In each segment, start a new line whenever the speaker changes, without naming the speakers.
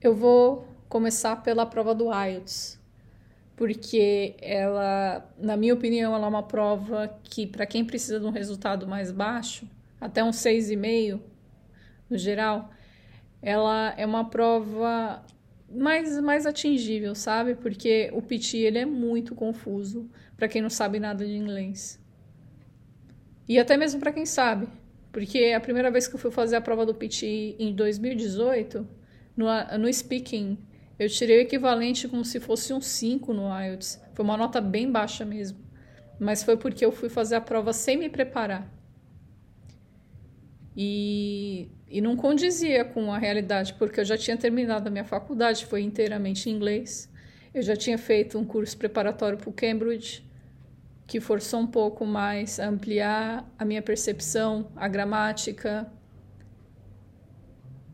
Eu vou começar pela prova do IELTS, porque ela, na minha opinião, ela é uma prova que, para quem precisa de um resultado mais baixo, até um 6,5 no geral, ela é uma prova mais, mais atingível, sabe? Porque o PT ele é muito confuso para quem não sabe nada de inglês. E até mesmo para quem sabe. Porque a primeira vez que eu fui fazer a prova do PT em 2018, no, no speaking, eu tirei o equivalente como se fosse um 5 no IELTS. Foi uma nota bem baixa mesmo. Mas foi porque eu fui fazer a prova sem me preparar. E, e não condizia com a realidade, porque eu já tinha terminado a minha faculdade, foi inteiramente em inglês. Eu já tinha feito um curso preparatório para o Cambridge, que forçou um pouco mais a ampliar a minha percepção, a gramática,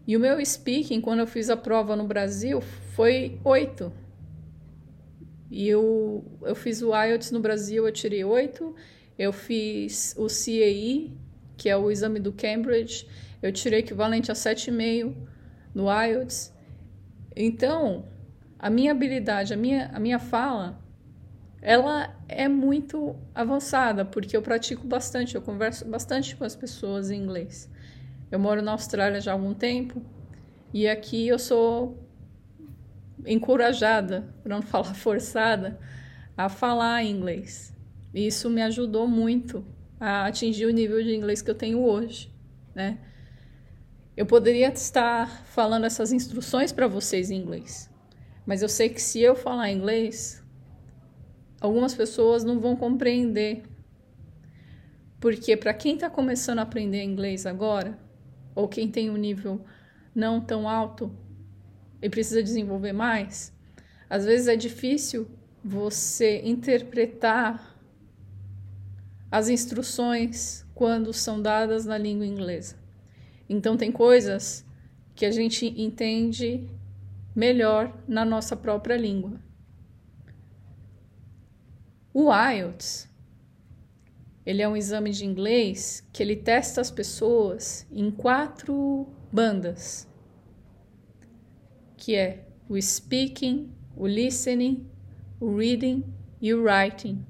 e o meu speaking, quando eu fiz a prova no Brasil, foi oito. E eu, eu fiz o IELTS no Brasil, eu tirei oito. Eu fiz o CAE, que é o exame do Cambridge, eu tirei equivalente a 7,5 no IELTS. Então, a minha habilidade, a minha, a minha fala, ela é muito avançada, porque eu pratico bastante, eu converso bastante com as pessoas em inglês. Eu moro na Austrália já há algum tempo e aqui eu sou encorajada, para não falar forçada, a falar inglês. E isso me ajudou muito a atingir o nível de inglês que eu tenho hoje, né? Eu poderia estar falando essas instruções para vocês em inglês, mas eu sei que se eu falar inglês, algumas pessoas não vão compreender. Porque para quem está começando a aprender inglês agora, ou quem tem um nível não tão alto e precisa desenvolver mais, às vezes é difícil você interpretar as instruções quando são dadas na língua inglesa. Então tem coisas que a gente entende melhor na nossa própria língua. O IELTS ele é um exame de inglês que ele testa as pessoas em quatro bandas, que é o speaking, o listening, o reading e o writing.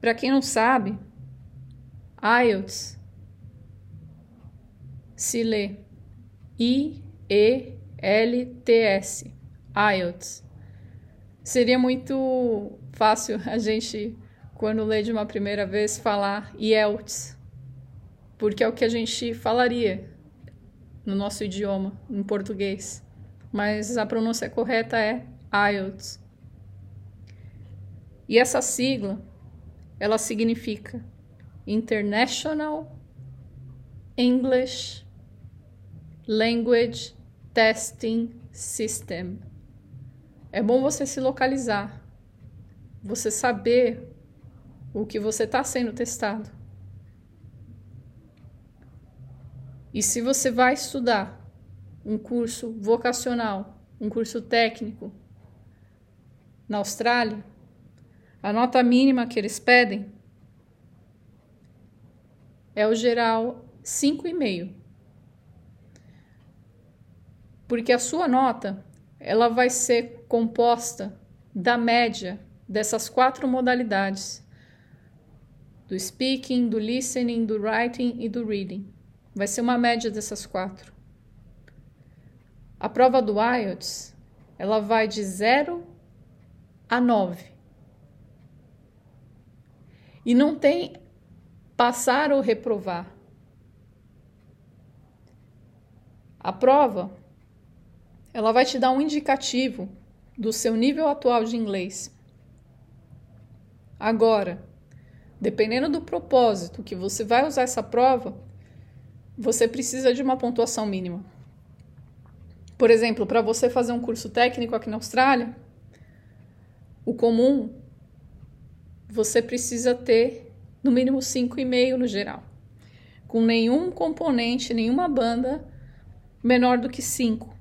Para quem não sabe, IELTS se lê I E L T S. IELTS. Seria muito fácil a gente, quando lê de uma primeira vez, falar IELTS, porque é o que a gente falaria no nosso idioma, em português. Mas a pronúncia correta é IELTS. E essa sigla, ela significa International English Language Testing System. É bom você se localizar você saber o que você está sendo testado. E se você vai estudar um curso vocacional, um curso técnico na Austrália, a nota mínima que eles pedem é o geral 5,5. Porque a sua nota, ela vai ser composta da média dessas quatro modalidades: do speaking, do listening, do writing e do reading. Vai ser uma média dessas quatro. A prova do IELTS, ela vai de 0 a 9. E não tem passar ou reprovar. A prova, ela vai te dar um indicativo do seu nível atual de inglês Agora, dependendo do propósito que você vai usar essa prova, você precisa de uma pontuação mínima. Por exemplo, para você fazer um curso técnico aqui na Austrália, o comum você precisa ter no mínimo 5,5 no geral. Com nenhum componente, nenhuma banda menor do que 5.